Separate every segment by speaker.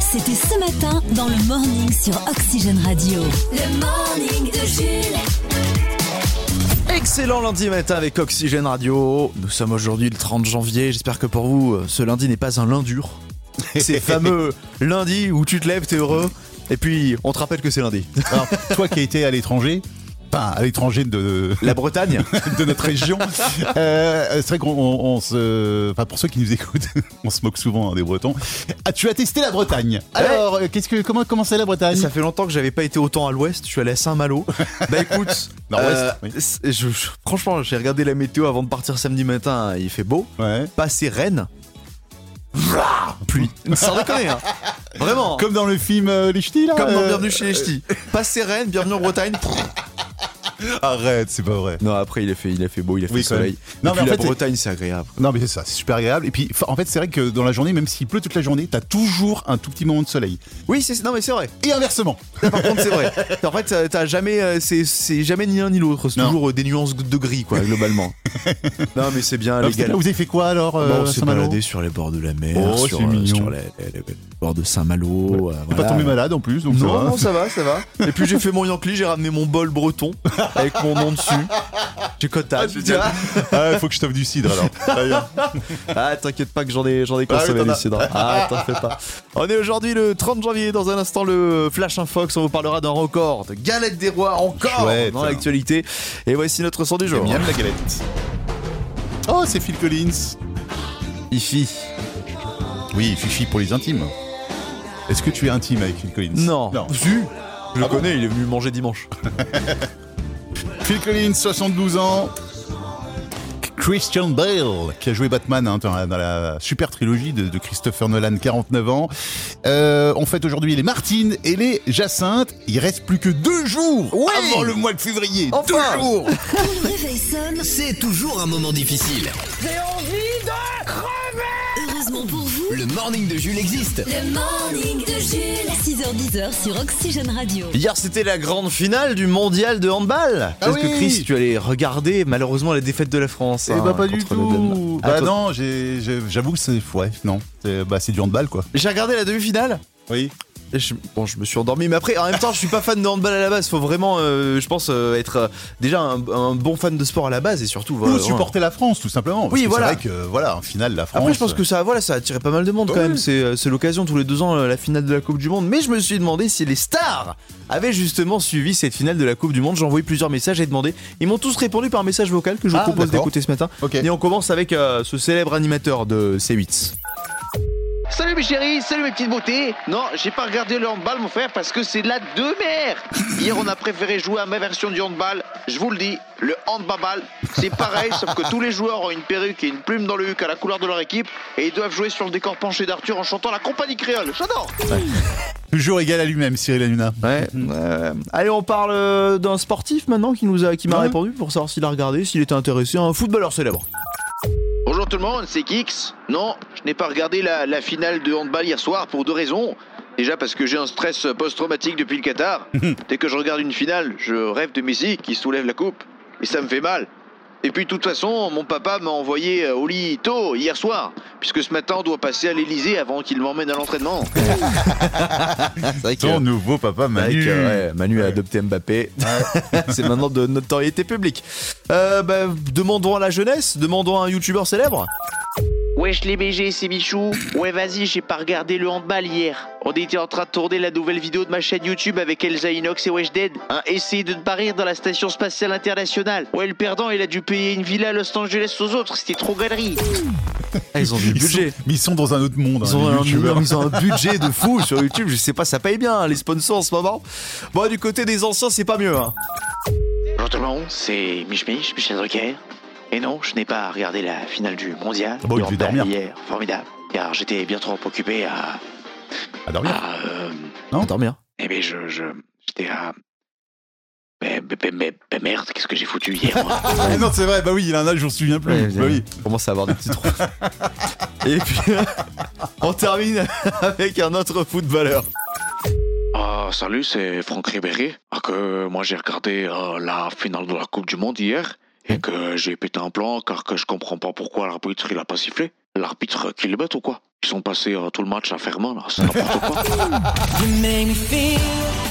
Speaker 1: C'était ce matin dans le morning sur Oxygène Radio. Le morning de Jules.
Speaker 2: Excellent lundi matin avec Oxygène Radio. Nous sommes aujourd'hui le 30 janvier. J'espère que pour vous, euh, ce lundi n'est pas un lindure. Ces fameux lundis où tu te lèves, t'es heureux. Et puis, on te rappelle que c'est lundi.
Speaker 3: Alors, toi qui as été à l'étranger, enfin à l'étranger de
Speaker 2: La Bretagne
Speaker 3: de notre région, euh, c'est vrai qu'on on- on se, enfin pour ceux qui nous écoutent, on se moque souvent hein, des Bretons. Ah, tu as testé la Bretagne? Alors, euh, qu'est-ce que comment comment c'est la Bretagne?
Speaker 2: Ça fait longtemps que j'avais pas été autant à l'ouest. Je suis allé à Saint-Malo. Bah écoute,
Speaker 3: Nord-ouest, oui.
Speaker 2: c'est- je- je- franchement, j'ai regardé la météo avant de partir samedi matin. Il fait beau.
Speaker 3: Ouais.
Speaker 2: Passer Rennes. Pluie. Sans déconner, hein. Vraiment.
Speaker 3: Comme dans le film euh, Les Ch'tis là.
Speaker 2: Comme dans
Speaker 3: euh,
Speaker 2: Bienvenue chez les Ch'tis. Passer Rennes, bienvenue en Bretagne.
Speaker 3: Arrête, c'est pas vrai.
Speaker 2: Non, après il a fait, il a fait beau, il a fait
Speaker 3: Oui,
Speaker 2: soleil.
Speaker 3: Non,
Speaker 2: Et
Speaker 3: mais
Speaker 2: puis
Speaker 3: en
Speaker 2: la
Speaker 3: fait,
Speaker 2: Bretagne, c'est agréable.
Speaker 3: Non mais c'est ça, c'est super agréable. Et puis, en fait, c'est vrai que dans la journée, même s'il pleut toute la journée, t'as toujours un tout petit moment de soleil.
Speaker 2: Oui, c'est non mais c'est vrai.
Speaker 3: Et inversement.
Speaker 2: Ça, par contre, c'est vrai. En fait, t'as- jamais, euh, c'est jamais ni l'un ni l'autre. C'est toujours euh, des nuances de gris, quoi, globalement. non, mais c'est bien, les gars.
Speaker 3: vous avez fait quoi alors
Speaker 2: Bon,
Speaker 3: euh,
Speaker 2: on s'est baladé sur les bords de la mer,
Speaker 3: Oh,
Speaker 2: sur, euh, sur les, les- les bords de Saint-Malo. euh, voilà.
Speaker 3: pas tombé malade en plus, donc ça
Speaker 2: Non,
Speaker 3: va.
Speaker 2: non, ça va, ça va. Et puis j'ai fait mon Yankee, j'ai ramené mon bol breton avec mon nom dessus. J'ai cottage.
Speaker 3: Ah, faut que je t'offre du cidre alors.
Speaker 2: Ah, t'inquiète pas que j'en ai, j'en ai
Speaker 3: Ah oui,
Speaker 2: consommé du cidre. Ah, t'en fais pas. On est aujourd'hui le 30 janvier. Dans un instant, le Flash Infox. On vous parlera d'un record de galette des rois encore
Speaker 3: Chouette.
Speaker 2: dans l'actualité. Et voici notre son du jour.
Speaker 3: Miam la galette. Oh, c'est Phil Collins.
Speaker 2: Ifi.
Speaker 3: Oui, Fifi pour les intimes. Est-ce que tu es intime avec Phil Collins?
Speaker 2: Non.
Speaker 3: Non.
Speaker 2: Si. Je le
Speaker 3: Ah bon
Speaker 2: connais, il est venu manger dimanche.
Speaker 3: Phil Collins, 72 ans. Christian Bale, qui a joué Batman hein, dans, la, dans la super trilogie de, de Christopher Nolan, 49 ans. Euh, on fête aujourd'hui les Martines et les Jacinthes. Il reste plus que deux jours avant le mois de février.
Speaker 2: Enfin
Speaker 3: Deux jours
Speaker 1: Quand le réveil sonne,
Speaker 4: C'est toujours un moment difficile.
Speaker 1: heureusement pour vous,
Speaker 4: Le morning de Jules existe.
Speaker 1: le morning de Jules. 6h10 sur Oxygène Radio.
Speaker 2: Hier, c'était la grande finale du mondial de handball.
Speaker 3: Ah
Speaker 2: Est-ce que. Chris, tu allais regarder malheureusement la défaite de la France
Speaker 3: Eh
Speaker 2: hein,
Speaker 3: bah pas du tout.
Speaker 2: Ah,
Speaker 3: Bah
Speaker 2: toi-
Speaker 3: non, j'ai- j'ai- j'avoue que c'est ouais, non, c'est bah c'est du handball quoi.
Speaker 2: J'ai regardé la demi-finale.
Speaker 3: Oui.
Speaker 2: Je, bon, je me suis endormi, mais après, en même temps, je suis pas fan de handball à la base. Faut vraiment, euh, je pense, euh, être euh, déjà un, un bon fan de sport à la base et surtout.
Speaker 3: Ou
Speaker 2: voilà,
Speaker 3: supporter la France tout simplement. Parce
Speaker 2: Oui,
Speaker 3: que
Speaker 2: voilà.
Speaker 3: C'est vrai que voilà, en finale la France.
Speaker 2: Après, je pense que ça, voilà, ça a attiré pas mal de monde quand même. C'est, c'est l'occasion tous les deux ans la finale de la Coupe du Monde. Mais je me suis demandé si les stars avaient justement suivi cette finale de la Coupe du Monde. J'ai envoyé plusieurs messages et demandé. Ils m'ont tous répondu par message vocal que je vous
Speaker 3: Ah,
Speaker 2: propose
Speaker 3: d'accord.
Speaker 2: d'écouter ce matin. Et on commence avec ce célèbre animateur de C8.
Speaker 5: Salut mes chéris, salut mes petites beautés. Non, j'ai pas regardé le handball mon frère parce que c'est de la deux mères. Hier on a préféré jouer à ma version du handball. Je vous le dis, le handball, c'est pareil sauf que tous les joueurs ont une perruque et une plume dans le huc à la couleur de leur équipe et ils doivent jouer sur le décor penché d'Arthur en chantant la compagnie créole. J'adore.
Speaker 3: Toujours égal à lui-même, Cyril Hanouna.
Speaker 2: Ouais. euh, allez, on parle euh, d'un sportif maintenant qui nous a, qui m'a
Speaker 3: Ouais.
Speaker 2: répondu pour savoir s'il a regardé, s'il était intéressé, un footballeur célèbre.
Speaker 5: Tout le monde, c'est Kix. Non, je n'ai pas regardé la, la finale de handball hier soir pour deux raisons. Déjà parce que j'ai un stress post-traumatique depuis le Qatar. Dès que je regarde une finale, je rêve de Messi qui soulève la coupe. Et ça me fait mal. Et puis de toute façon, mon papa m'a envoyé euh, au lit tôt hier soir, puisque ce matin on doit passer à l'Elysée avant qu'il m'emmène à l'entraînement.
Speaker 2: C'est vrai que,
Speaker 3: Ton nouveau papa Manu.
Speaker 2: que, ouais, Manu a adopté Mbappé. c'est maintenant de notoriété publique. Euh, bah, demandons à la jeunesse, demandons à un youtubeur célèbre.
Speaker 5: Wesh les BG, c'est Michou. Ouais, vas-y, j'ai pas regardé le handball hier. On était en train de tourner la nouvelle vidéo de ma chaîne YouTube avec Elsa Inox et Wesh Dead. Hein, essayez de ne pas rire dans la station spatiale internationale. Ouais, le perdant, il a dû payer une villa à Los Angeles aux autres. C'était trop galerie.
Speaker 2: Ah, ils ont du
Speaker 3: Ils sont,
Speaker 2: budget.
Speaker 3: mais ils sont dans un autre monde.
Speaker 2: Ils
Speaker 3: hein,
Speaker 2: ont,
Speaker 3: les
Speaker 2: un,
Speaker 3: youtubeurs.
Speaker 2: ils ont un budget de fou sur YouTube. Je sais pas, ça paye bien hein, les sponsors en ce moment. Bon, du côté des anciens, c'est pas mieux. Hein.
Speaker 5: Bonjour tout le monde, c'est Mich Mich, Michel Drucker. Et non, je n'ai pas regardé la finale du mondial.
Speaker 3: Ah bon, il dormir.
Speaker 5: Hier, formidable. Car j'étais bien trop occupé à.
Speaker 3: À dormir.
Speaker 5: à euh,
Speaker 3: Non
Speaker 2: Dormir.
Speaker 5: eh bien, je. je j'étais à. Mais, mais, mais- mais- mais merde, qu'est-ce que j'ai foutu hier, moi
Speaker 3: Ah non, c'est vrai, bah oui, il a un âge, je m'en souviens plus.
Speaker 2: Ouais,
Speaker 3: bah oui.
Speaker 2: On commence à avoir des petits trous. Et puis, on termine avec un autre footballeur.
Speaker 5: Ah, salut, c'est Franck Ribéry. Ah, que moi j'ai regardé euh, la finale de la Coupe du Monde hier et que j'ai pété un plan car que je comprends pas pourquoi l'arbitre il a pas sifflé. l'arbitre qui le bête ou quoi? Ils sont passés euh, tout le match à fermant là, c'est n'importe quoi.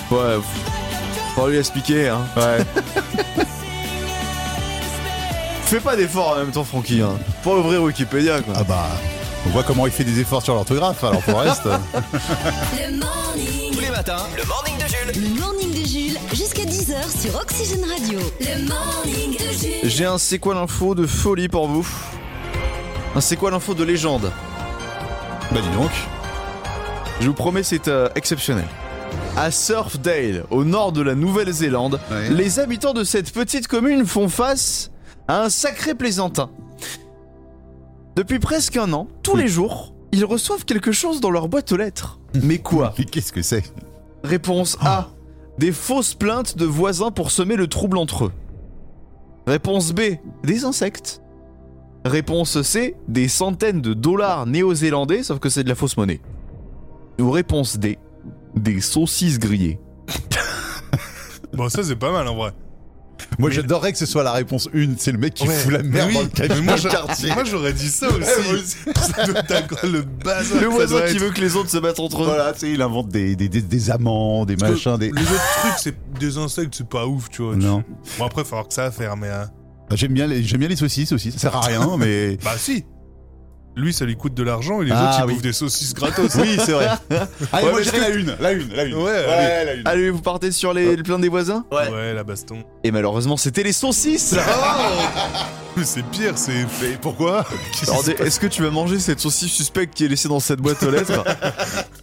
Speaker 2: Ouais, faut lui expliquer, hein.
Speaker 3: Ouais.
Speaker 2: Fais pas d'efforts en même temps, Francky, hein. Pour ouvrir Wikipédia, quoi.
Speaker 3: Ah bah, on voit comment il fait des efforts sur l'orthographe, alors pour le reste.
Speaker 1: Le morning.
Speaker 4: Le de Jules.
Speaker 1: Le morning de Jules jusqu'à 10h sur Oxygène Radio. Le morning de Jules.
Speaker 2: J'ai un C'est quoi l'info de folie pour vous. Un C'est quoi l'info de légende.
Speaker 3: bah dis donc.
Speaker 2: Je vous promets, c'est euh, exceptionnel. À Surfdale, au nord de la Nouvelle-Zélande,
Speaker 3: Ouais.
Speaker 2: les habitants de cette petite commune font face à un sacré plaisantin. Depuis presque un an, tous les jours, ils reçoivent quelque chose dans leur boîte aux lettres. Mais quoi
Speaker 3: Mais qu'est-ce que c'est?
Speaker 2: Réponse A. Des fausses plaintes de voisins pour semer le trouble entre eux. Réponse B. Des insectes. Réponse C. Des centaines de dollars néo-zélandais, sauf que c'est de la fausse monnaie. Ou réponse D. Des saucisses grillées.
Speaker 6: Bon, ça, c'est pas mal en vrai.
Speaker 3: Moi j'adorerais que ce soit la réponse 1, c'est le mec qui
Speaker 6: Ouais,
Speaker 3: fout la
Speaker 6: mais
Speaker 3: merde
Speaker 6: oui.
Speaker 3: le,
Speaker 6: Mais
Speaker 3: dans
Speaker 6: moi,
Speaker 3: le quartier.
Speaker 6: moi, j'aurais dit ça aussi. ça doit être quoi, le bazar.
Speaker 2: Le
Speaker 6: que ça
Speaker 2: voisin
Speaker 6: doit
Speaker 2: qui
Speaker 6: être.
Speaker 2: veut que les autres se battent entre eux.
Speaker 3: Voilà, tu sais, il invente des, des, des, des amants, des
Speaker 6: Parce que
Speaker 3: machins, des...
Speaker 6: Les autres trucs, c'est des insectes, c'est pas ouf, tu vois. tu-
Speaker 3: Non.
Speaker 6: Bon, après, il va falloir que ça à faire, mais. euh,
Speaker 3: Bah, J'aime bien, les- j'aime bien les saucisses aussi, ça sert à rien, mais...
Speaker 6: Bah, si. Lui, ça lui coûte de l'argent et les
Speaker 3: Ah,
Speaker 6: autres, ils
Speaker 3: oui.
Speaker 6: bouffent des saucisses gratos.
Speaker 3: Oui, c'est vrai. Allez,
Speaker 2: Ouais,
Speaker 3: moi je la une, la une, la une.
Speaker 6: Ouais,
Speaker 3: ouais la une.
Speaker 2: Allez, vous partez sur les, le plein des voisins?
Speaker 6: Ouais. la baston.
Speaker 2: Et malheureusement, c'était les saucisses
Speaker 6: Mais c'est pire, c'est.
Speaker 3: Mais pourquoi?
Speaker 2: Est-ce que tu vas manger cette saucisse suspecte qui est laissée dans cette boîte aux lettres?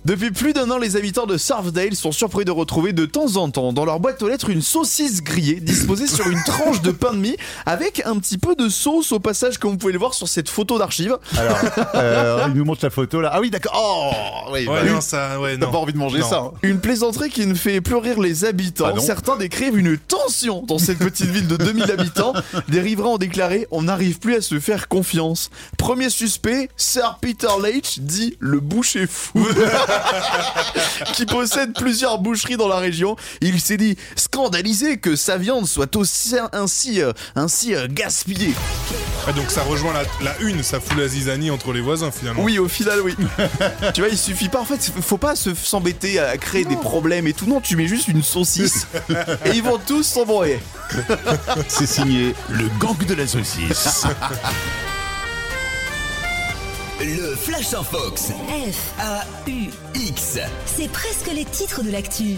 Speaker 2: Depuis plus d'un an, les habitants de Surfdale sont surpris de retrouver de temps en temps dans leur boîte aux lettres une saucisse grillée disposée sur une tranche de pain de mie avec un petit peu de sauce au passage comme vous pouvez le voir sur cette photo d'archive.
Speaker 3: Alors, euh, il nous montre la photo là. Ah oui, d'accord. Oh oui,
Speaker 6: Ouais,
Speaker 3: bah,
Speaker 6: non, ça. Ouais,
Speaker 3: T'as
Speaker 6: non.
Speaker 3: pas envie de manger
Speaker 6: Non.
Speaker 3: ça hein.
Speaker 2: Une plaisanterie qui ne fait plus rire les habitants.
Speaker 3: Ah non.
Speaker 2: Certains décrivent une tension dans cette petite ville de 2000 habitants. Des riverains ont déclaré On n'arrive plus à se faire confiance. Premier suspect, Sir Peter Leitch, dit le boucher fou, qui possède plusieurs boucheries dans la région. Il s'est dit scandalisé que sa viande soit aussi ainsi, euh, ainsi euh, gaspillée.
Speaker 6: Ah, donc ça rejoint la, la une, ça fout la zizanie entre les voisins finalement.
Speaker 2: Oui, au final, oui. tu vois, il suffit pas. En fait, faut pas se- s'embêter à créer des problèmes et tout. Non, tu mets juste une saucisse et ils vont tous s'embrouiller.
Speaker 3: C'est signé le gang de la saucisse.
Speaker 4: Le Flash en Fox.
Speaker 1: F,
Speaker 4: A-U-X.
Speaker 1: c'est presque les titres de l'actu.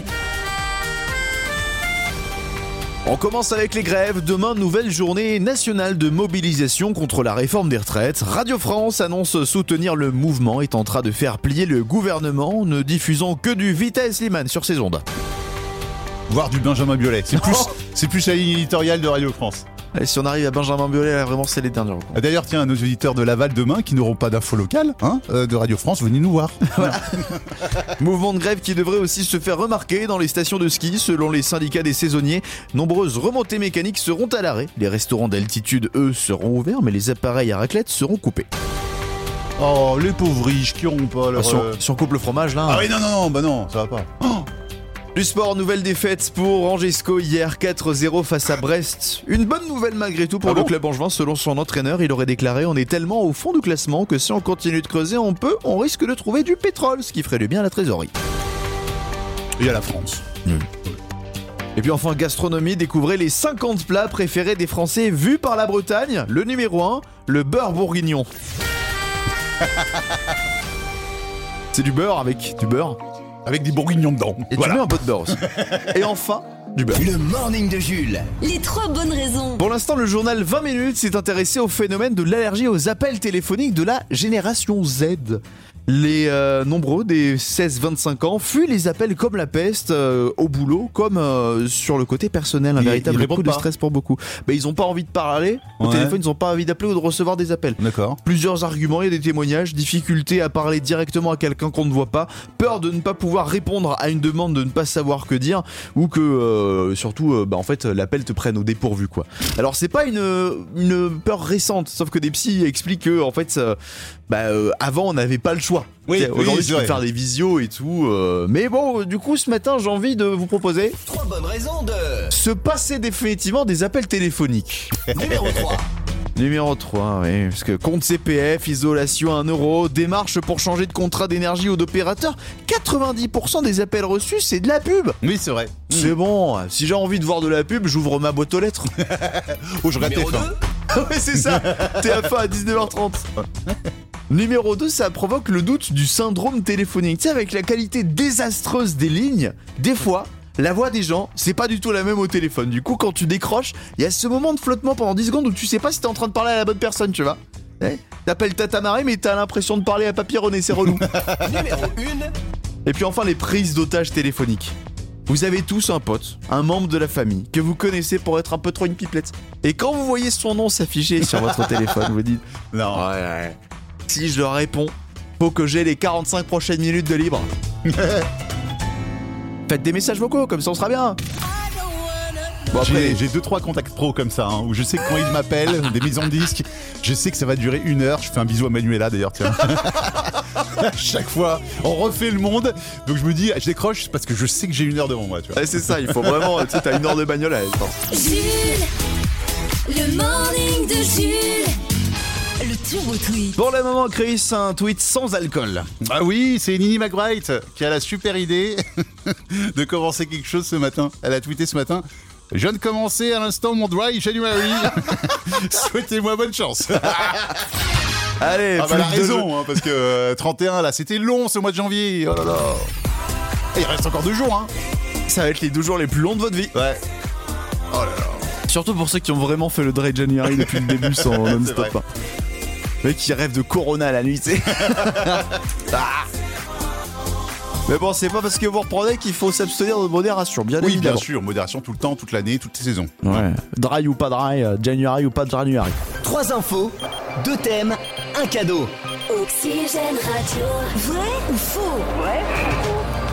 Speaker 2: On commence avec les grèves. Demain, nouvelle journée nationale de mobilisation contre la réforme des retraites. Radio France annonce soutenir le mouvement et tentera de faire plier le gouvernement, ne diffusant que du Vitesse Liman sur ses ondes.
Speaker 3: Voir du Benjamin Biolay. C'est plus, c'est plus la ligne éditoriale de Radio France.
Speaker 2: Et si on arrive à Benjamin Biolay, là, vraiment, c'est les derniers. recours.
Speaker 3: D'ailleurs, tiens, à nos auditeurs de Laval demain qui n'auront pas d'infos locales hein, euh, de Radio France, venez nous voir.
Speaker 2: Mouvement de grève qui devrait aussi se faire remarquer dans les stations de ski. Selon les syndicats des saisonniers, nombreuses remontées mécaniques seront à l'arrêt. Les restaurants d'altitude, eux, seront ouverts, mais les appareils à raclette seront coupés.
Speaker 3: Oh, les pauvres riches qui auront pas leur...
Speaker 2: si, on,
Speaker 3: euh,
Speaker 2: si on coupe le fromage, là.
Speaker 3: Ah oui, non, non, non, bah non, ça va pas.
Speaker 2: Du sport, nouvelle défaite pour Angesco hier 4-0 face à Brest. Une bonne nouvelle malgré tout pour
Speaker 3: Ah
Speaker 2: le
Speaker 3: bon
Speaker 2: club angevin. Selon son entraîneur, il aurait déclaré On est tellement au fond du classement que si on continue de creuser, on peut, on risque de trouver du pétrole, ce qui ferait du bien à la trésorerie.
Speaker 3: Et à la France.
Speaker 2: Et puis enfin, gastronomie, découvrez les 50 plats préférés des Français vus par la Bretagne. Le numéro 1, le beurre bourguignon. C'est du beurre avec du beurre.
Speaker 3: Avec des bourguignons dedans.
Speaker 2: Et
Speaker 3: voilà.
Speaker 2: tu mets un peu de beurre aussi. Et enfin, du beurre.
Speaker 4: Le morning de Jules.
Speaker 1: Les trois bonnes raisons.
Speaker 2: Pour l'instant, le journal 20 minutes s'est intéressé au phénomène de l'allergie aux appels téléphoniques de la génération Z. Les euh, nombreux des 16-25 ans fuient les appels comme la peste euh, au boulot, comme euh, sur le côté personnel, un
Speaker 3: Ils-
Speaker 2: véritable coup de
Speaker 3: pas.
Speaker 2: stress pour beaucoup. Mais ils ont pas envie de parler au
Speaker 3: Ouais.
Speaker 2: téléphone, ils ont pas envie d'appeler ou de recevoir des appels.
Speaker 3: D'accord.
Speaker 2: Plusieurs arguments, il y a des témoignages, difficulté à parler directement à quelqu'un qu'on ne voit pas, peur de ne pas pouvoir répondre à une demande, de ne pas savoir que dire, ou que euh, surtout, euh, bah, en fait, l'appel te prenne au dépourvu, quoi. Alors c'est pas une, une peur récente, sauf que des psys expliquent que en fait, ça- bah, euh, avant on n'avait pas le choix.
Speaker 3: Oui,
Speaker 2: Tu sais,
Speaker 3: oui,
Speaker 2: Aujourd'hui, tu peux faire des visios et tout, euh, mais bon, du coup, ce matin, j'ai envie de vous proposer
Speaker 4: Trois bonnes raisons de.
Speaker 2: se passer définitivement des appels téléphoniques.
Speaker 4: Numéro 3.
Speaker 2: Numéro 3, oui, parce que compte CPF, isolation à 1 euro, démarche pour changer de contrat d'énergie ou d'opérateur, 90% des appels reçus, c'est de la pub.
Speaker 3: Oui, c'est vrai.
Speaker 2: C'est bon, si j'ai envie de voir de la pub, j'ouvre ma boîte aux lettres.
Speaker 3: Oh, je regarde
Speaker 4: Numéro
Speaker 3: TF1.
Speaker 2: ouais, c'est ça, TF1 à 19h30. Numéro 2, ça provoque le doute du syndrome téléphonique. Tu sais, avec la qualité désastreuse des lignes, des fois, la voix des gens, c'est pas du tout la même au téléphone. Du coup, quand tu décroches, il y a ce moment de flottement pendant 10 secondes où tu sais pas si t'es en train de parler à la bonne personne, tu vois. Eh, T'appelles Tata Marie, mais t'as l'impression de parler à Papy René, c'est relou.
Speaker 4: Numéro 1.
Speaker 2: Et puis enfin, les prises d'otages téléphoniques. Vous avez tous un pote, un membre de la famille, que vous connaissez pour être un peu trop une pipelette. Et quand vous voyez son nom s'afficher sur votre téléphone, vous dites
Speaker 3: Non.
Speaker 2: Ouais, ouais. Si je leur réponds, faut que j'ai les 45 prochaines minutes de libre. Faites des messages vocaux, comme ça on sera bien. Bon après,
Speaker 3: J'ai j'ai deux trois contacts pro comme ça, hein, où je sais que quand ils m'appellent, des maisons de disques, je sais que ça va durer une heure. Je fais un bisou à Manuela d'ailleurs, tiens. À Chaque fois, on refait le monde. Donc je me dis, je décroche parce que je sais que j'ai une heure devant moi, tu vois.
Speaker 2: c'est ça, il faut vraiment, tu sais, t'as une heure de bagnole à.
Speaker 1: Jules, le morning de Jules. Le turbo tweet.
Speaker 2: Pour le moment, Chris, un tweet sans alcool.
Speaker 3: Ah oui, c'est Nini McBride qui a la super idée de commencer quelque chose ce matin. Elle a tweeté ce matin. Je viens de commencer à l'instant mon dry January. Souhaitez-moi bonne chance.
Speaker 2: Allez,
Speaker 3: Ah bah raison, hein, parce que euh, 31 là, c'était long ce mois de janvier. Oh là là. Et il reste encore deux jours, hein.
Speaker 2: Ça va être les deux jours les plus longs de votre vie.
Speaker 3: Ouais. Oh là là.
Speaker 2: Surtout pour ceux qui ont vraiment fait le Dry January depuis le début sans non-stop. hein. Mec qui rêve de Corona la nuit, tu sais. Ah. Mais bon, c'est pas parce que vous reprenez qu'il faut s'abstenir de modération, bien
Speaker 3: Oui,
Speaker 2: évidemment.
Speaker 3: bien sûr, modération tout le temps, toute l'année, toutes les saisons.
Speaker 2: Ouais. Dry ou pas dry, euh, January ou pas January.
Speaker 4: Trois infos, deux thèmes, un cadeau.
Speaker 1: Oxygène Radio. Vrai ou faux?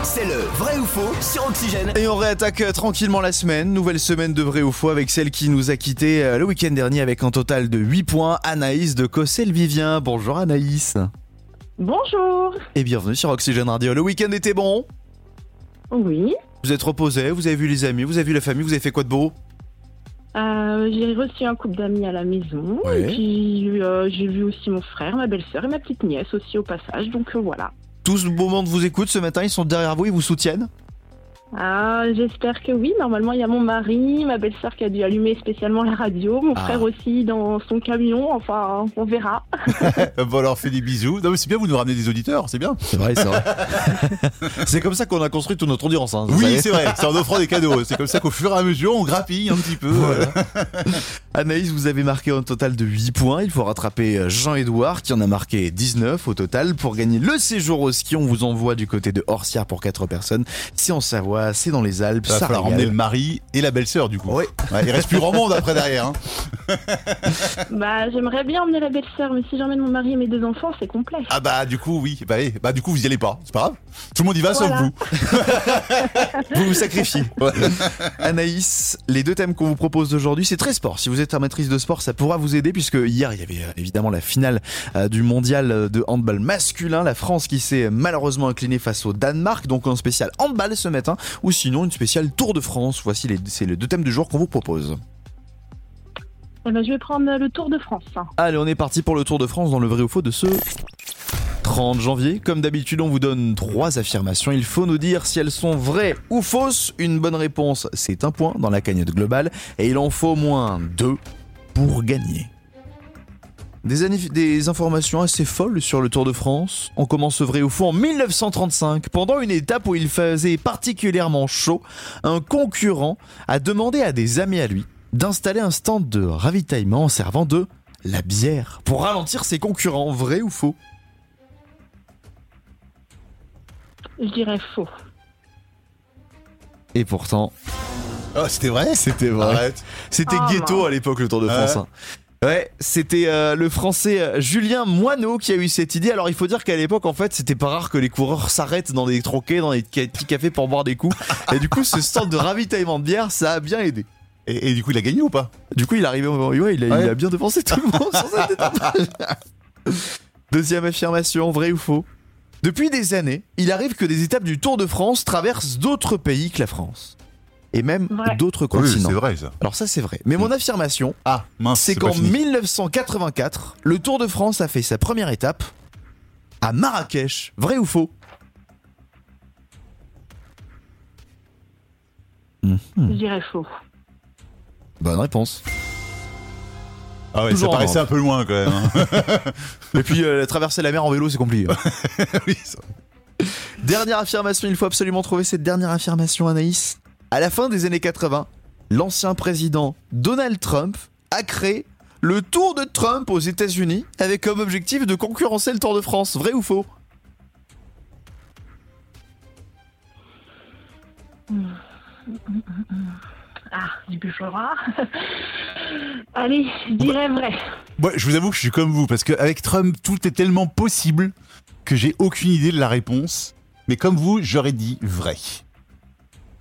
Speaker 4: C'est le vrai ou faux sur Oxygène.
Speaker 2: Et on réattaque euh, tranquillement la semaine. Nouvelle semaine de vrai ou faux avec celle qui nous a quitté euh, le week-end dernier avec un total de 8 points. Anaïs de Cossel-Vivien. Bonjour Anaïs.
Speaker 7: Bonjour.
Speaker 2: Et bienvenue sur Oxygène Radio. Le week-end était bon?
Speaker 7: Oui.
Speaker 2: Vous êtes reposé, vous avez vu les amis, vous avez vu la famille, vous avez fait quoi de beau?
Speaker 7: Euh, j'ai reçu un couple d'amis à la maison.
Speaker 2: Ouais.
Speaker 7: Et puis euh, j'ai vu aussi mon frère, ma belle-sœur et ma petite nièce aussi au passage. Donc euh, voilà.
Speaker 2: Tous le beau monde vous écoute ce matin, ils sont derrière vous, ils vous soutiennent?
Speaker 7: Ah, j'espère que oui. Normalement, il y a mon mari, ma belle-sœur qui a dû allumer spécialement la radio, mon
Speaker 2: Ah.
Speaker 7: frère aussi dans son camion. Enfin, on verra.
Speaker 3: bon, alors, fait des bisous. Non, mais c'est bien, vous nous ramenez des auditeurs, c'est bien.
Speaker 2: C'est vrai, c'est vrai. c'est comme ça qu'on a construit toute notre audience. Hein,
Speaker 3: Oui, c'est vrai, c'est en offrant des cadeaux. C'est comme ça qu'au fur et à mesure, on grappille un petit peu.
Speaker 2: Anaïs, vous avez marqué un total de 8 points. Il faut rattraper euh, Jean-Edouard qui en a marqué 19 au total. Pour gagner le séjour au ski, on vous envoie du côté de Orsières pour 4 personnes. C'est en Savoie, c'est dans les Alpes,
Speaker 3: Ça va
Speaker 2: ça
Speaker 3: falloir
Speaker 2: régale.
Speaker 3: emmener le mari et la belle-sœur, du coup.
Speaker 2: Oui.
Speaker 3: Ouais, il reste plus grand monde après derrière. Hein.
Speaker 7: bah, j'aimerais bien emmener la belle-sœur, mais si j'emmène mon mari et mes deux enfants, c'est complet.
Speaker 3: Ah bah, du coup, oui. Bah, bah, du coup, vous y allez pas. C'est pas grave. Tout le monde y va
Speaker 7: Voilà.
Speaker 3: sauf vous.
Speaker 2: Vous vous sacrifiez. Anaïs, les deux thèmes qu'on vous propose aujourd'hui, c'est très sport. Si vous êtes amatrice de sport, ça pourra vous aider puisque hier, il y avait euh, évidemment la finale euh, du mondial euh, de handball masculin. La France qui s'est malheureusement inclinée face au Danemark. Donc un spécial handball ce matin ou sinon une spéciale Tour de France. Voici les, c'est les deux thèmes du jour qu'on vous propose.
Speaker 7: Eh ben, je vais prendre le Tour de France.
Speaker 2: Allez, on est parti pour le Tour de France dans le vrai ou faux de ce 30 janvier. Comme d'habitude, on vous donne trois affirmations. Il faut nous dire si elles sont vraies ou fausses. Une bonne réponse, c'est un point dans la cagnotte globale. Et il en faut au moins deux pour gagner. Des, informations assez folles sur le Tour de France. On commence vrai ou faux en 1935. Pendant une étape où il faisait particulièrement chaud, un concurrent a demandé à des amis à lui d'installer un stand de ravitaillement en servant de la bière pour ralentir ses concurrents. Vrai ou faux?
Speaker 7: Je dirais faux.
Speaker 2: Et pourtant,
Speaker 3: Oh, c'était vrai
Speaker 2: c'était vrai.
Speaker 3: Arrête.
Speaker 2: C'était
Speaker 7: Oh
Speaker 2: ghetto
Speaker 7: non.
Speaker 2: à l'époque le Tour de France.
Speaker 3: Ouais.
Speaker 2: Ouais, c'était euh, le français euh, Julien Moineau qui a eu cette idée. Alors il faut dire qu'à l'époque en fait c'était pas rare que les coureurs s'arrêtent dans des troquets, dans des petits cafés pour boire des coups. Et du coup ce stand de ravitaillement de bière ça a bien aidé.
Speaker 3: Et, et du coup, il a gagné ou pas?
Speaker 2: Du coup il est arrivé au ouais, il a, il
Speaker 3: Ouais.
Speaker 2: a bien devancé tout le monde sur cette étape. Deuxième affirmation, vrai ou faux? Depuis des années, il arrive que des étapes du Tour de France traversent d'autres pays que la France. Et même d'autres
Speaker 3: Oui,
Speaker 2: continents.
Speaker 3: c'est vrai ça.
Speaker 2: Alors ça c'est vrai. Mais mon affirmation,
Speaker 3: Ah, mince.
Speaker 2: c'est qu'en
Speaker 3: fini.
Speaker 2: 1984, le Tour de France a fait sa première étape à Marrakech. Vrai ou faux?
Speaker 7: Je dirais faux.
Speaker 2: Bonne réponse.
Speaker 3: Ah ouais, ça
Speaker 2: toujours
Speaker 3: paraissait un peu loin quand même. hein.
Speaker 2: Et puis euh, traverser la mer en vélo, c'est compliqué.
Speaker 3: oui, ça-
Speaker 2: dernière affirmation, il faut absolument trouver cette dernière affirmation, Anaïs. À la fin des années 80, l'ancien président Donald Trump a créé le Tour de Trump aux États-Unis avec comme objectif de concurrencer le Tour de France. Vrai ou faux?
Speaker 7: Ah, du bûcheron. Allez, je dirais vrai.
Speaker 3: Moi, je vous avoue que je suis comme vous, parce qu'avec Trump, tout est tellement possible que j'ai aucune idée de la réponse. Mais comme vous, j'aurais dit vrai.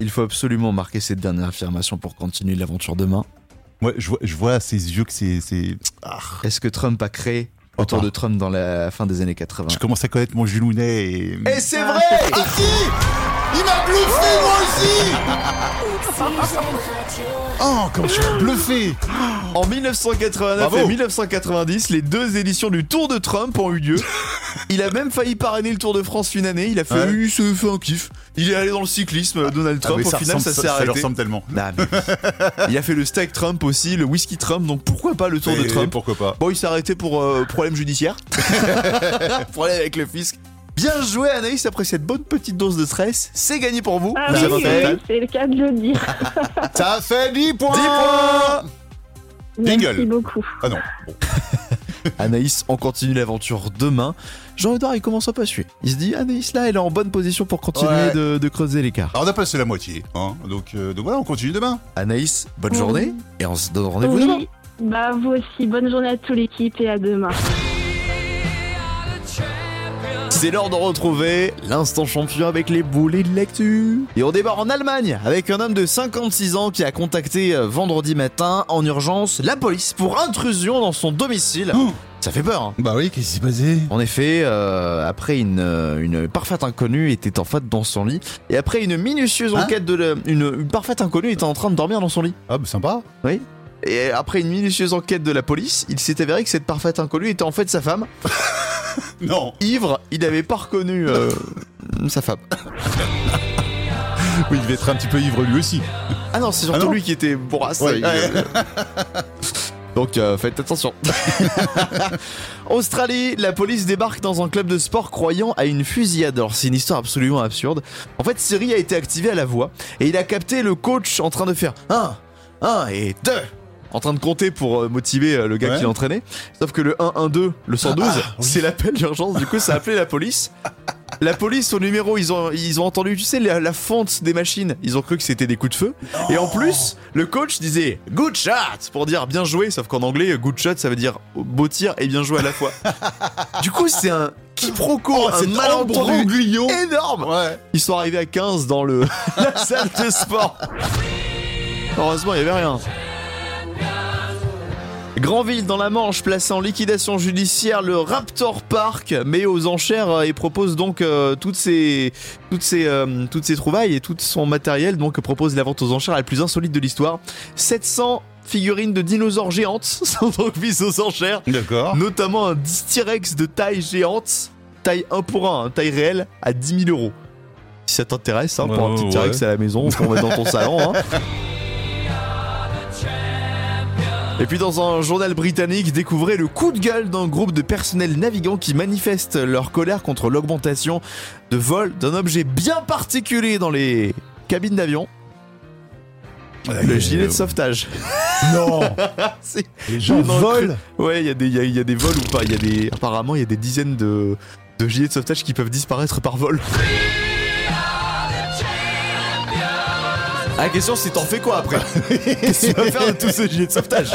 Speaker 2: Il faut absolument marquer cette dernière affirmation pour continuer l'aventure demain.
Speaker 3: Moi, je vois, je vois à ses yeux que c'est. Ah,
Speaker 2: Est-ce que Trump a créé le Tour
Speaker 3: Opa.
Speaker 2: de Trump dans la fin des années 80
Speaker 3: je commence à connaître mon Julounet et.
Speaker 2: Et c'est vrai
Speaker 3: Ah Il m'a bluffé moi aussi Oh, comme je suis bluffé
Speaker 2: En 1989
Speaker 3: Bravo.
Speaker 2: et 1990, les deux éditions du Tour de Trump ont eu lieu. Il a même failli parrainer le Tour de France une année. Il a fait,
Speaker 3: Ouais.
Speaker 2: il fait un kiff. Il est allé dans le cyclisme, Donald
Speaker 3: Ah,
Speaker 2: Trump. Au final,
Speaker 3: ressemble-
Speaker 2: ça s'est
Speaker 3: ça lui
Speaker 2: arrêté.
Speaker 3: ressemble tellement.
Speaker 2: Ah, mais il a fait le steak Trump aussi, le whisky Trump. Donc pourquoi pas le Tour de Trump?
Speaker 3: Pourquoi pas
Speaker 2: Bon, il s'est arrêté pour euh, problème judiciaire. problème avec le fisc. Bien joué Anaïs après cette bonne petite dose de stress. C'est gagné pour vous.
Speaker 7: Ah
Speaker 2: Vous
Speaker 7: oui,
Speaker 2: avez un
Speaker 7: oui,
Speaker 2: total.
Speaker 7: oui, c'est le cas de le dire.
Speaker 3: Ça fait 10 points
Speaker 2: 10 points
Speaker 7: Merci beaucoup.
Speaker 3: Ah non. Bon.
Speaker 2: Anaïs, on continue l'aventure demain. Jean-Edouard, il commence à pas suivre. Il se dit, Anaïs, là, elle est en bonne position pour continuer
Speaker 3: Ouais.
Speaker 2: de, de creuser l'écart.
Speaker 3: Alors on a passé la moitié, hein. donc, euh, donc voilà, on continue demain.
Speaker 2: Anaïs, bonne
Speaker 7: Oui.
Speaker 2: journée. Et on se donne rendez-vous demain.
Speaker 7: Oui, bah vous aussi. Bonne journée à toute l'équipe et à demain.
Speaker 2: C'est l'heure de retrouver l'instant champion avec les boulets de lecture. Et on débarque en Allemagne avec un homme de 56 ans qui a contacté euh, vendredi matin en urgence la police pour intrusion dans son domicile.
Speaker 3: Oh.
Speaker 2: Ça fait peur, hein.
Speaker 3: Bah oui, qu'est-ce qui s'est passé?
Speaker 2: En effet, euh, après une, euh, une parfaite inconnue était en fait dans son lit. Et après une minutieuse
Speaker 3: Hein?
Speaker 2: enquête de la- une, une parfaite inconnue était en train de dormir dans son lit.
Speaker 3: Ah bah sympa.
Speaker 2: Oui. Et après une minutieuse enquête de la police, il s'est avéré que cette parfaite inconnue était en fait sa femme.
Speaker 3: Non.
Speaker 2: Ivre, il n'avait pas reconnu euh, sa femme.
Speaker 3: Oui, il devait être un petit peu ivre lui aussi.
Speaker 2: Ah non, c'est
Speaker 3: Ah
Speaker 2: surtout lui qui était bourrasse.
Speaker 3: Ouais.
Speaker 2: Il, euh, Donc euh, faites attention. Australie, la police débarque dans un club de sport croyant à une fusillade. Alors c'est une histoire absolument absurde. En fait, Siri a été activé à la voix et il a capté le coach en train de faire 1, 1 et 2 en train de compter pour euh, motiver euh, le gars
Speaker 3: Ouais.
Speaker 2: qui l'entraînait. Sauf que le 1, 1, 2, le 112,
Speaker 3: Ah, oui.
Speaker 2: c'est l'appel d'urgence. Du coup, ça a appelé la police. La police au numéro, ils ont, ils ont entendu, tu sais, la, la fonte des machines. Ils ont cru que c'était des coups de feu. Et en plus, le coach disait good shot pour dire bien joué, sauf qu'en anglais, good shot, ça veut dire beau tir et bien joué à la fois. du coup, c'est un quiproquo,
Speaker 3: Oh,
Speaker 2: un malentendu énorme.
Speaker 3: Ouais.
Speaker 2: Ils sont arrivés à 15 dans le la salle de sport. Heureusement, il n'y avait rien. Grandville dans la Manche place en liquidation judiciaire le Raptor Park met aux enchères euh, et propose donc euh, toutes ces toutes ces euh, toutes ces trouvailles et tout son matériel donc propose la vente aux enchères la plus insolite de l'histoire. 700 figurines de dinosaures géantes sont donc mises aux enchères
Speaker 3: D'accord.
Speaker 2: notamment un T-Rex de taille géante, taille 1 pour 1, taille réelle, à 10 000 euros. Si ça t'intéresse, hein, pour un petit
Speaker 3: ouais.
Speaker 2: T-Rex à la maison, pour mettre dans ton salon. hein. Et puis dans un journal britannique, découvrez le coup de gueule d'un groupe de personnel navigants qui manifestent leur colère contre l'augmentation de vol d'un objet bien particulier dans les cabines d'avion, le gilet de sauvetage.
Speaker 3: Non.
Speaker 2: C'est-
Speaker 3: Les gens
Speaker 2: Dans le
Speaker 3: volent.
Speaker 2: Ouais, il y, a des- il y, a- il y a des vols ou pas. Il y a des, apparemment, il y a des dizaines de, de gilets de sauvetage qui peuvent disparaître par vol. La question, c'est t'en fais quoi après Qu'est-ce que tu vas faire de tous ces gilets de sauvetage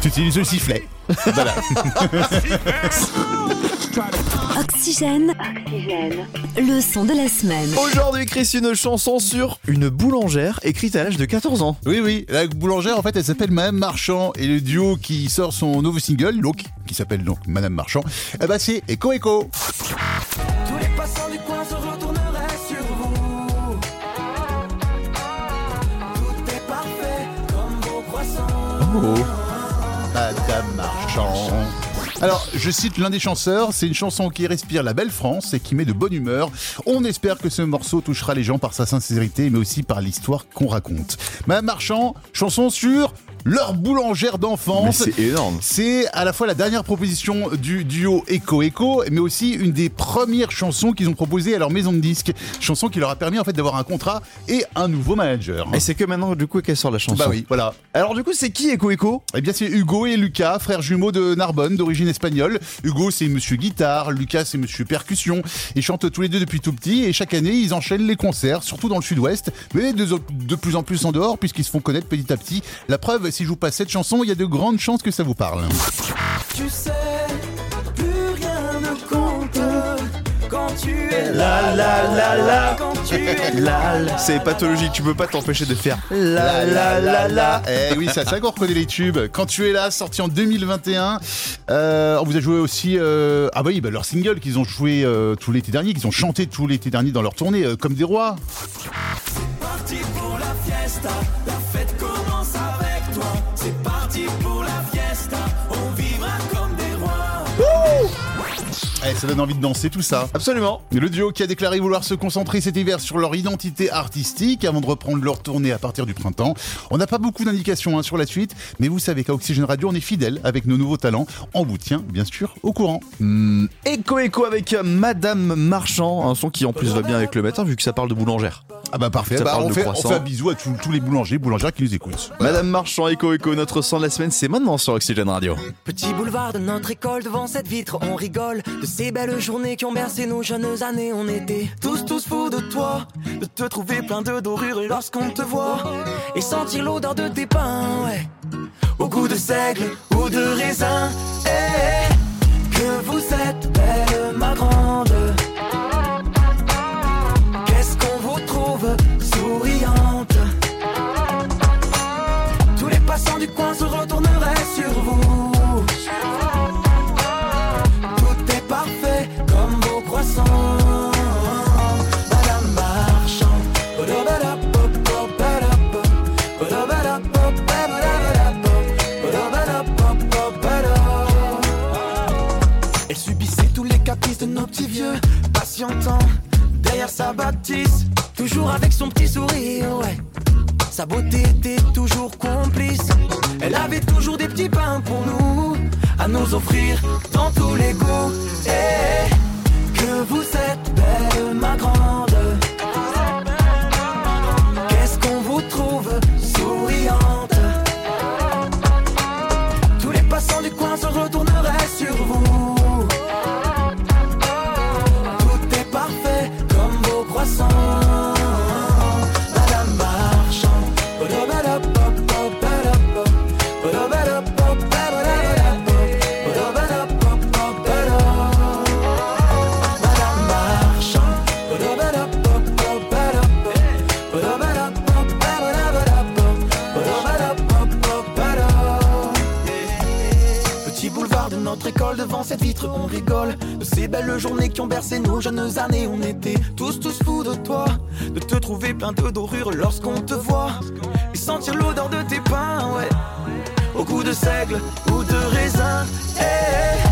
Speaker 3: Tu utilises le sifflet. Voilà.
Speaker 1: Oxygène. Le son de la semaine.
Speaker 2: Aujourd'hui, Chris, une chanson sur une boulangère écrite à l'âge de 14 ans.
Speaker 3: Oui, oui. La boulangère, en fait, elle s'appelle Madame Marchand. Et le duo qui sort son nouveau single, donc, qui s'appelle donc Madame Marchand, eh ben, c'est Echo Echo.
Speaker 8: Tous les passants du coin se
Speaker 3: Madame Marchand. Alors, je cite l'un des chanteurs, c'est une chanson qui respire la belle France et qui met de bonne humeur. On espère que ce morceau touchera les gens par sa sincérité, mais aussi par l'histoire qu'on raconte. Madame Marchand, chanson sur leur boulangère d'enfance.
Speaker 2: c'est énorme.
Speaker 3: C'est à la fois la dernière proposition du duo Echo Echo, mais aussi une des premières chansons qu'ils ont proposées à leur maison de disques. Chanson qui leur a permis en fait d'avoir un contrat et un nouveau manager.
Speaker 2: Et c'est que maintenant, du coup, qu'elle sort la chanson.
Speaker 3: Bah oui, voilà.
Speaker 2: Alors, du coup, c'est qui Echo Echo?
Speaker 3: Eh bien, c'est Hugo et Lucas, frères jumeaux de Narbonne, d'origine espagnole. Hugo, c'est monsieur guitare, Lucas, c'est monsieur percussion. Ils chantent tous les deux depuis tout petit et chaque année, ils enchaînent les concerts, surtout dans le sud-ouest, mais de, de plus en plus en dehors, puisqu'ils se font connaître petit à petit. La preuve, si je vous passe cette chanson, il y a de grandes chances que ça vous parle.
Speaker 8: Tu sais, plus rien ne compte quand tu es là,
Speaker 2: La la la la.
Speaker 8: quand tu es
Speaker 2: La, la. C'est pathologique, tu peux pas t'empêcher de faire la la la la.
Speaker 3: Eh oui, c'est à ça qu'on reconnaît les tubes. Quand tu es là, sorti en 2021. Euh, on vous a joué aussi. euh, ah bah oui, bah, leur single qu'ils ont joué euh, tout l'été dernier, qu'ils ont chanté tout l'été dernier dans leur tournée, euh, comme des rois.
Speaker 8: parti pour la fiesta. La fête commence avec C'est parti pour la fiesta.
Speaker 3: Eh, ça donne envie de danser tout ça.
Speaker 2: Absolument.
Speaker 3: Le duo qui a déclaré vouloir se concentrer cet hiver sur leur identité artistique avant de reprendre leur tournée à partir du printemps. On n'a pas beaucoup d'indications hein, sur la suite, mais vous savez qu'à Oxygène Radio, on est fidèle avec nos nouveaux talents. On vous tient bien sûr au courant.
Speaker 2: Hmm, Echo Echo avec euh, Madame Marchand, un son qui en plus va bien avec le matin vu que ça parle de boulangère.
Speaker 3: Ah bah parfait,
Speaker 2: Ça
Speaker 3: Bah,
Speaker 2: parle
Speaker 3: on,
Speaker 2: de
Speaker 3: fait, on
Speaker 2: croissant.
Speaker 3: fait un bisou à tous tous les boulangers, boulangères qui nous écoutent.
Speaker 2: Madame Marchand, Echo Echo, notre son de la semaine, c'est maintenant sur Oxygène Radio.
Speaker 8: Petit boulevard de notre école, devant cette vitre, on rigole de ces belles journées qui ont bercé nos jeunes années. On était tous, tous fous de toi, de te trouver plein de dorures lorsqu'on te voit et sentir l'odeur de tes pains, ouais. Au goût de seigle ou de raisin, eh, que vous êtes belle, ma grande. Qu'est-ce qu'on vous trouve souriante? Tous les passants du coin se retourneraient petits vieux, patientant derrière sa bâtisse, toujours avec son petit sourire, ouais. Sa beauté était toujours complice. Elle avait toujours des petits pains pour nous, à nous offrir dans tous les goûts. Et que vous êtes belle, ma grande. On rigole de ces belles journées qui ont bercé nos jeunes années. On était tous, tous fous de toi, de te trouver plein de dorures lorsqu'on te voit et sentir l'odeur de tes pains, ouais. Au goût de seigle ou de raisin, eh,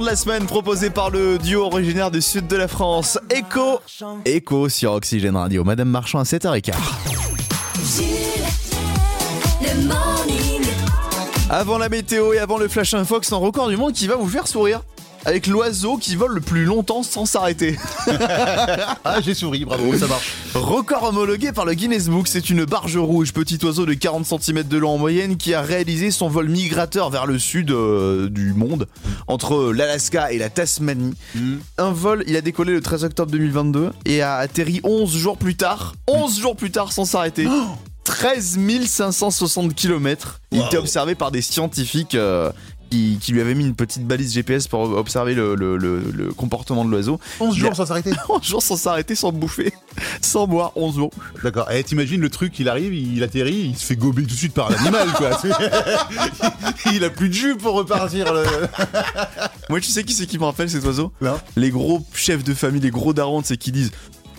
Speaker 2: De la semaine proposé par le duo originaire du sud de la France, Echo. Echo sur Oxygène Radio. Madame Marchand à 7h15.
Speaker 1: Jules, le morning.
Speaker 2: Avant la météo et avant le flash info, c'est un record du monde qui va vous faire sourire. Avec l'oiseau qui vole le plus longtemps sans s'arrêter.
Speaker 3: Ah, j'ai souri, bravo, ça marche.
Speaker 2: Record homologué par le Guinness Book, c'est une barge rouge, petit oiseau de 40 cm de long en moyenne, qui a réalisé son vol migrateur vers le sud euh, du monde, entre l'Alaska et la Tasmanie. Un vol, il a décollé le 13 octobre 2022 et a atterri 11 jours plus tard, 11 jours plus tard sans s'arrêter. 13 560 km. Il était observé par des scientifiques euh, qui, qui lui avaient mis une petite balise GPS pour observer le, le- le- le comportement de l'oiseau.
Speaker 3: 11
Speaker 2: Il a-
Speaker 3: jours sans s'arrêter.
Speaker 2: 11 jours sans s'arrêter, sans bouffer, sans boire, 11 jours.
Speaker 3: D'accord. Eh, t'imagines le truc, il arrive, il atterrit, il se fait gober tout de suite par l'animal, quoi. Il a plus de jus pour repartir. le-
Speaker 2: Moi, tu sais qui c'est qui me rappelle cet oiseau?
Speaker 3: Non.
Speaker 2: Les gros chefs de famille, les gros darons, c'est qui disent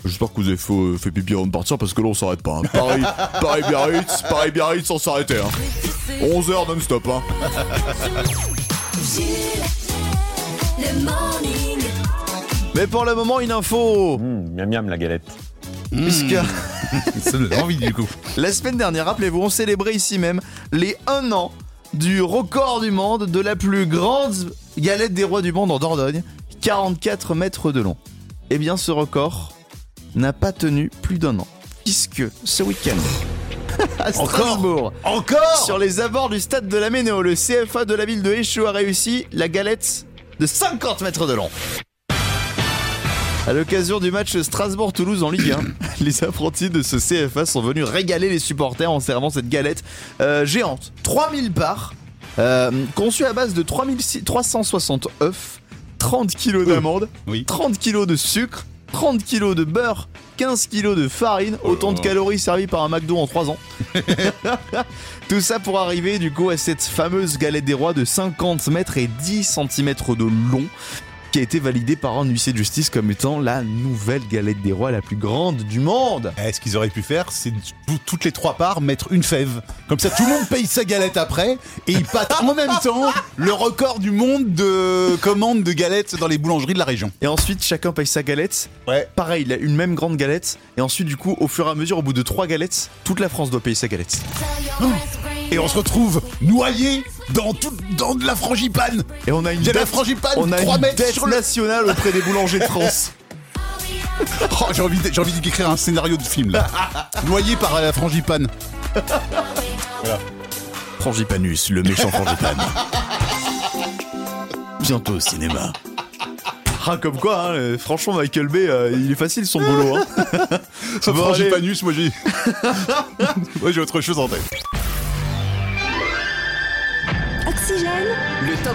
Speaker 2: J'espère que vous avez fait, euh, fait pipi avant de partir parce que là on s'arrête pas. hein. Pareil, pareil Biarritz, pareil Biarritz sans s'arrêter. Hein. 11 heures non-stop. Hein. Mais pour le moment, une info.
Speaker 9: miam miam la galette.
Speaker 2: Puisque
Speaker 3: Ça me donne envie, du coup.
Speaker 2: la semaine dernière, rappelez-vous, on célébrait ici même les 1 an du record du monde de la plus grande galette des rois du monde en Dordogne, 44 mètres de long. Eh bien, ce record n'a pas tenu plus d'un an, puisque ce week-end, à Strasbourg,
Speaker 3: Encore
Speaker 2: sur les abords du stade de la Ménéo, le CFA de la ville de Échou a réussi la galette de 50 mètres de long. À l'occasion du match Strasbourg-Toulouse en Ligue 1, les apprentis de ce CFA sont venus régaler les supporters en servant cette galette euh, géante. 3000 parts, euh, conçue à base de 3600 360 œufs, 30 kilos d'amandes,
Speaker 3: Oui.
Speaker 2: 30 kilos de sucre, 30 kilos de beurre, 15 kilos de farine, autant de calories servies par un McDo en 3 ans. Tout ça pour arriver du coup à cette fameuse galette des rois de 50 mètres et 10 cm de long qui a été validée par un huissier de justice comme étant la nouvelle galette des rois la plus grande du monde.
Speaker 3: Eh, ce qu'ils auraient pu faire, c'est tout- toutes les trois parts mettre une fève. Comme ça, tout le monde paye sa galette après et ils battent en même temps le record du monde de commandes de galettes dans les boulangeries de la région.
Speaker 2: Et ensuite chacun paye sa galette.
Speaker 3: Ouais.
Speaker 2: Pareil, il a une même grande galette. Et ensuite du coup au fur et à mesure au bout de trois galettes, toute la France doit payer sa galette.
Speaker 3: Et on se retrouve noyé dans, tout, dans de la frangipane.
Speaker 2: Et on a une
Speaker 3: de la frangipane,
Speaker 2: on a
Speaker 3: 3
Speaker 2: une dette
Speaker 3: sur le-
Speaker 2: nationale auprès des boulangers de France.
Speaker 3: Oh, j'ai envie, de- j'ai envie d'écrire un scénario de film là. Noyé par la frangipane.
Speaker 2: Frangipanus, le méchant frangipane. Bientôt au cinéma. Ah, comme quoi, hein, euh, franchement, Michael Bay, euh, il est facile son boulot. Hein.
Speaker 3: Sauf
Speaker 2: Bon, allez.
Speaker 3: frangipanus, moi j'ai. moi j'ai autre chose en tête.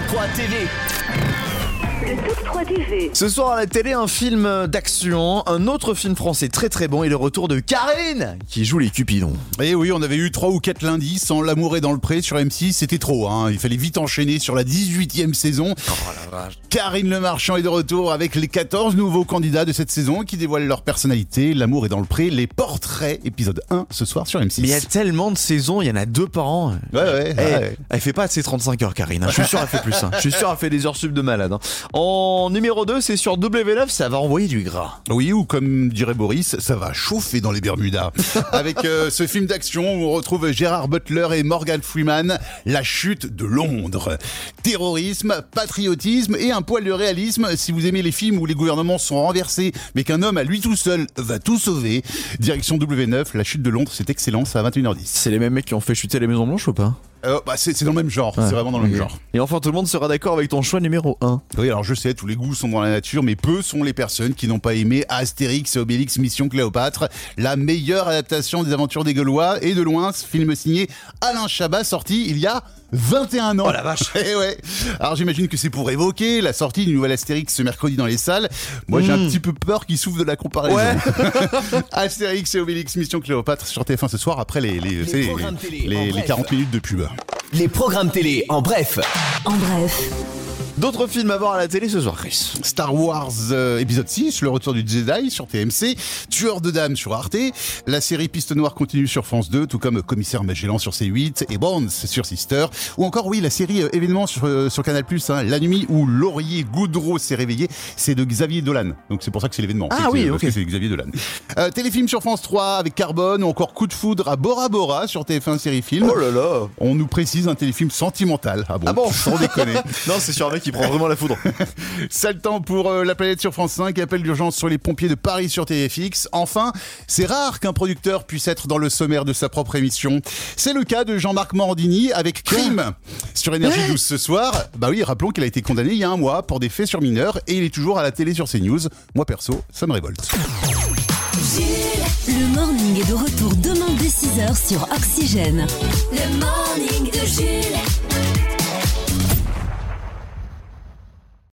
Speaker 4: 3 TV.
Speaker 2: Ce soir à la télé, un film d'action, un autre film français très très bon et le retour de Karine qui joue les Cupidons.
Speaker 3: Et oui, on avait eu 3 ou 4 lundis sans l'amour est dans le pré sur M6, c'était trop, hein. il fallait vite enchaîner sur la 18e saison. Karine Le Marchand est de retour avec les 14 nouveaux candidats de cette saison qui dévoilent leur personnalité, l'amour est dans le pré, les portraits, épisode 1 ce soir sur M6.
Speaker 2: Mais il y a tellement de saisons, il y en a deux par an.
Speaker 3: Ouais, ouais,
Speaker 2: Eh. Elle fait pas ses 35 heures, Karine. hein. Je suis sûr, elle fait plus. hein. Je suis sûr, elle fait des heures sub de malade. hein. En numéro 2, c'est sur W9, ça va envoyer du gras.
Speaker 3: Oui, ou comme dirait Boris, ça va chauffer dans les Bermudas. Avec euh, ce film d'action où on retrouve Gérard Butler et Morgan Freeman, La chute de Londres. Terrorisme, patriotisme et un poil de réalisme. Si vous aimez les films où les gouvernements sont renversés, mais qu'un homme à lui tout seul va tout sauver, direction W9, La chute de Londres, c'est excellent, c'est à 21h10.
Speaker 2: C'est les mêmes mecs qui ont fait chuter les Maisons Blanches ou pas?
Speaker 3: Euh, bah, c'est c'est dans le même genre, c'est vraiment dans le même genre.
Speaker 2: Et enfin, tout le monde sera d'accord avec ton choix numéro 1.
Speaker 3: Oui, alors je sais, tous les goûts sont dans la nature, mais peu sont les personnes qui n'ont pas aimé Astérix et Obélix Mission Cléopâtre, la meilleure adaptation des aventures des Gaulois, et de loin, ce film signé Alain Chabat, sorti il y a 21 ans.
Speaker 2: Oh la vache.
Speaker 3: Eh ouais. Alors j'imagine que c'est pour évoquer la sortie du nouvel Astérix ce mercredi dans les salles. Moi j'ai un petit peu peur qu'il souffre de la comparaison.
Speaker 2: Ouais.
Speaker 3: Astérix et Obélix Mission Cléopâtre sur TF1 ce soir après les, les, les- les
Speaker 4: bref.
Speaker 3: 40 minutes de pub.
Speaker 4: Les programmes télé en bref.
Speaker 1: en bref,
Speaker 2: D'autres films à voir à la télé ce soir, Chris.
Speaker 3: Star Wars euh, épisode 6, le retour du Jedi sur TMC, Tueur de dames sur Arte, la série Piste Noire continue sur France 2, tout comme Commissaire Magellan sur C8 et Bonds sur Sister, ou encore oui la série euh, événement sur, euh, sur Canal+, hein, la nuit où Laurier Goudreau s'est réveillé, c'est de Xavier Dolan, donc c'est pour ça que c'est l'événement.
Speaker 2: Ah oui,
Speaker 3: c'est- parce
Speaker 2: ok.
Speaker 3: c'est Xavier Dolan. Euh, téléfilm sur France 3 avec Carbone, ou encore Coup de foudre à Bora Bora sur TF1 série film.
Speaker 2: Oh là là
Speaker 3: On nous précise un téléfilm sentimental. Ah bon,
Speaker 2: Ah bon
Speaker 3: Sans déconner.
Speaker 2: Non, c'est sur un mec qui prend vraiment la foudre.
Speaker 3: Sale temps pour euh, la planète sur France 5, appel d'urgence sur les pompiers de Paris sur TFX. Enfin, c'est rare qu'un producteur puisse être dans le sommaire de sa propre émission. C'est le cas de Jean-Marc Morandini avec Crime sur Énergie 12 ce soir. Bah oui, rappelons qu'il a été condamné il y a un mois pour des faits sur mineurs et il est toujours à la télé sur CNews. Moi perso, ça me révolte.
Speaker 1: Le morning est de retour demain dès 6h sur Oxygène. Le morning